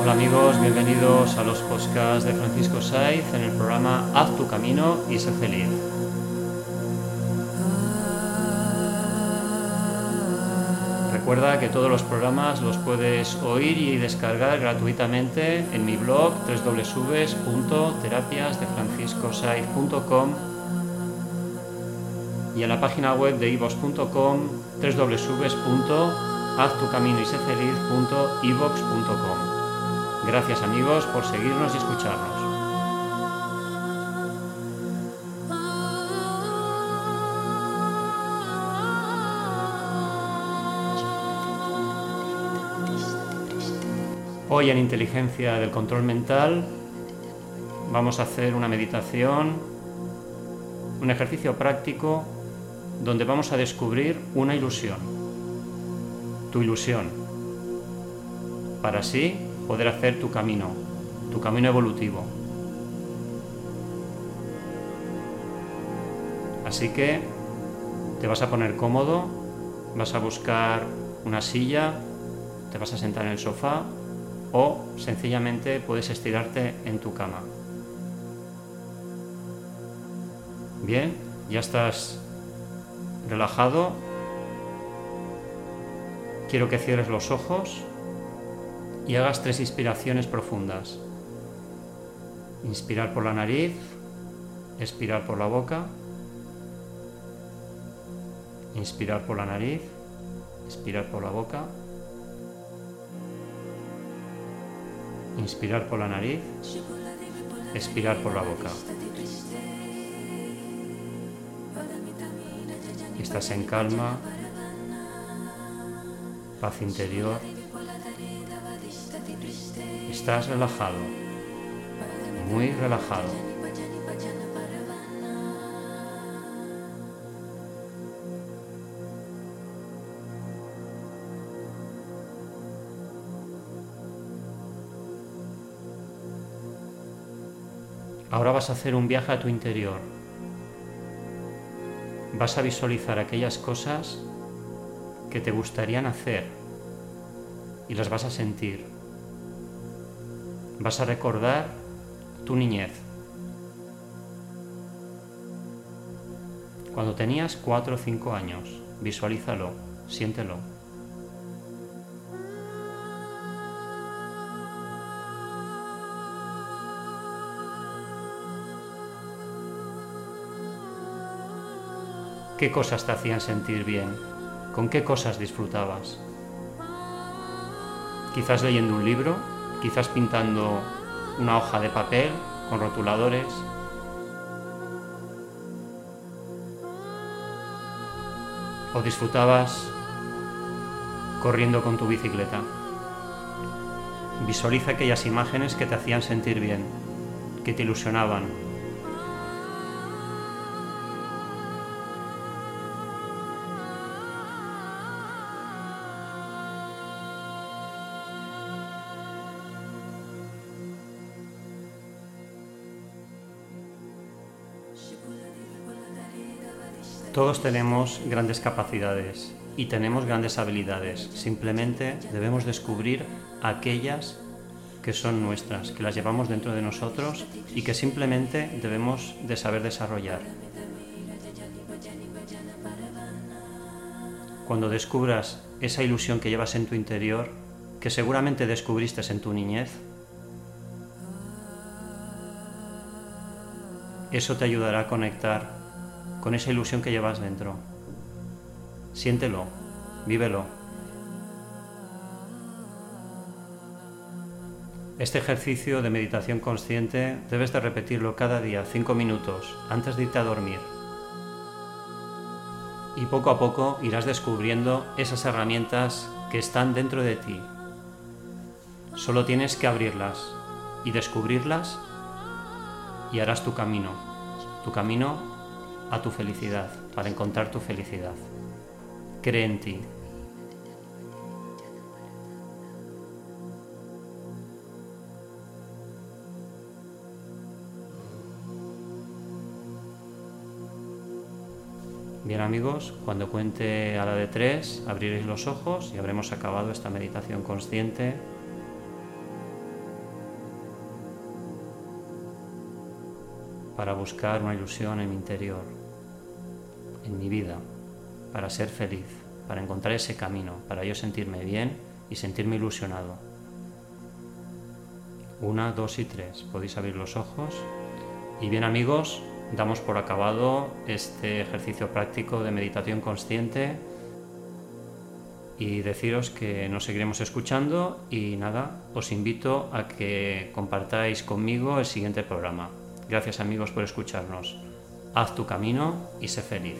Hola amigos, bienvenidos a los podcasts de Francisco Saiz en el programa Haz tu camino y sé feliz. Recuerda que todos los programas los puedes oír y descargar gratuitamente en mi blog www.terapiasdefranciscosaiz.com y en la página web de ivos.com www.haztucaminoysefeliz.ivox.com. Gracias amigos por seguirnos y escucharnos. Hoy en Inteligencia del Control Mental vamos a hacer una meditación, un ejercicio práctico donde vamos a descubrir una ilusión, tu ilusión, para así poder hacer tu camino, tu camino evolutivo. Así que te vas a poner cómodo, vas a buscar una silla, te vas a sentar en el sofá o sencillamente puedes estirarte en tu cama. Bien, ya estás relajado. Quiero que cierres los ojos y hagas tres inspiraciones profundas. Inspirar por la nariz, expirar por la boca, inspirar por la nariz, expirar por la boca, inspirar por la nariz, expirar por la boca. Estás en calma, paz interior. Estás relajado, muy relajado. Ahora vas a hacer un viaje a tu interior vas a visualizar aquellas cosas que te gustarían hacer y las vas a sentir. Vas a recordar tu niñez. Cuando tenías cuatro o cinco años, visualízalo, siéntelo. ¿Qué cosas te hacían sentir bien? ¿Con qué cosas disfrutabas? Quizás leyendo un libro, quizás pintando una hoja de papel con rotuladores. ¿O disfrutabas corriendo con tu bicicleta? Visualiza aquellas imágenes que te hacían sentir bien, que te ilusionaban, Todos tenemos grandes capacidades y tenemos grandes habilidades. Simplemente debemos descubrir aquellas que son nuestras, que las llevamos dentro de nosotros y que simplemente debemos de saber desarrollar. Cuando descubras esa ilusión que llevas en tu interior, que seguramente descubriste en tu niñez, eso te ayudará a conectar con esa ilusión que llevas dentro. Siéntelo, vívelo. Este ejercicio de meditación consciente debes de repetirlo cada día, cinco minutos, antes de irte a dormir. Y poco a poco irás descubriendo esas herramientas que están dentro de ti. Solo tienes que abrirlas y descubrirlas y harás tu camino. Tu camino a tu felicidad, para encontrar tu felicidad. Cree en ti. Bien amigos, cuando cuente a la de tres, abriréis los ojos y habremos acabado esta meditación consciente. Para buscar una ilusión en mi interior, en mi vida, para ser feliz, para encontrar ese camino, para yo sentirme bien y sentirme ilusionado. Una, dos y tres. Podéis abrir los ojos. Y bien amigos, damos por acabado este ejercicio práctico de meditación consciente y deciros que nos seguiremos escuchando y nada, os invito a que compartáis conmigo el siguiente programa. Gracias amigos por escucharnos. Haz tu camino y sé feliz.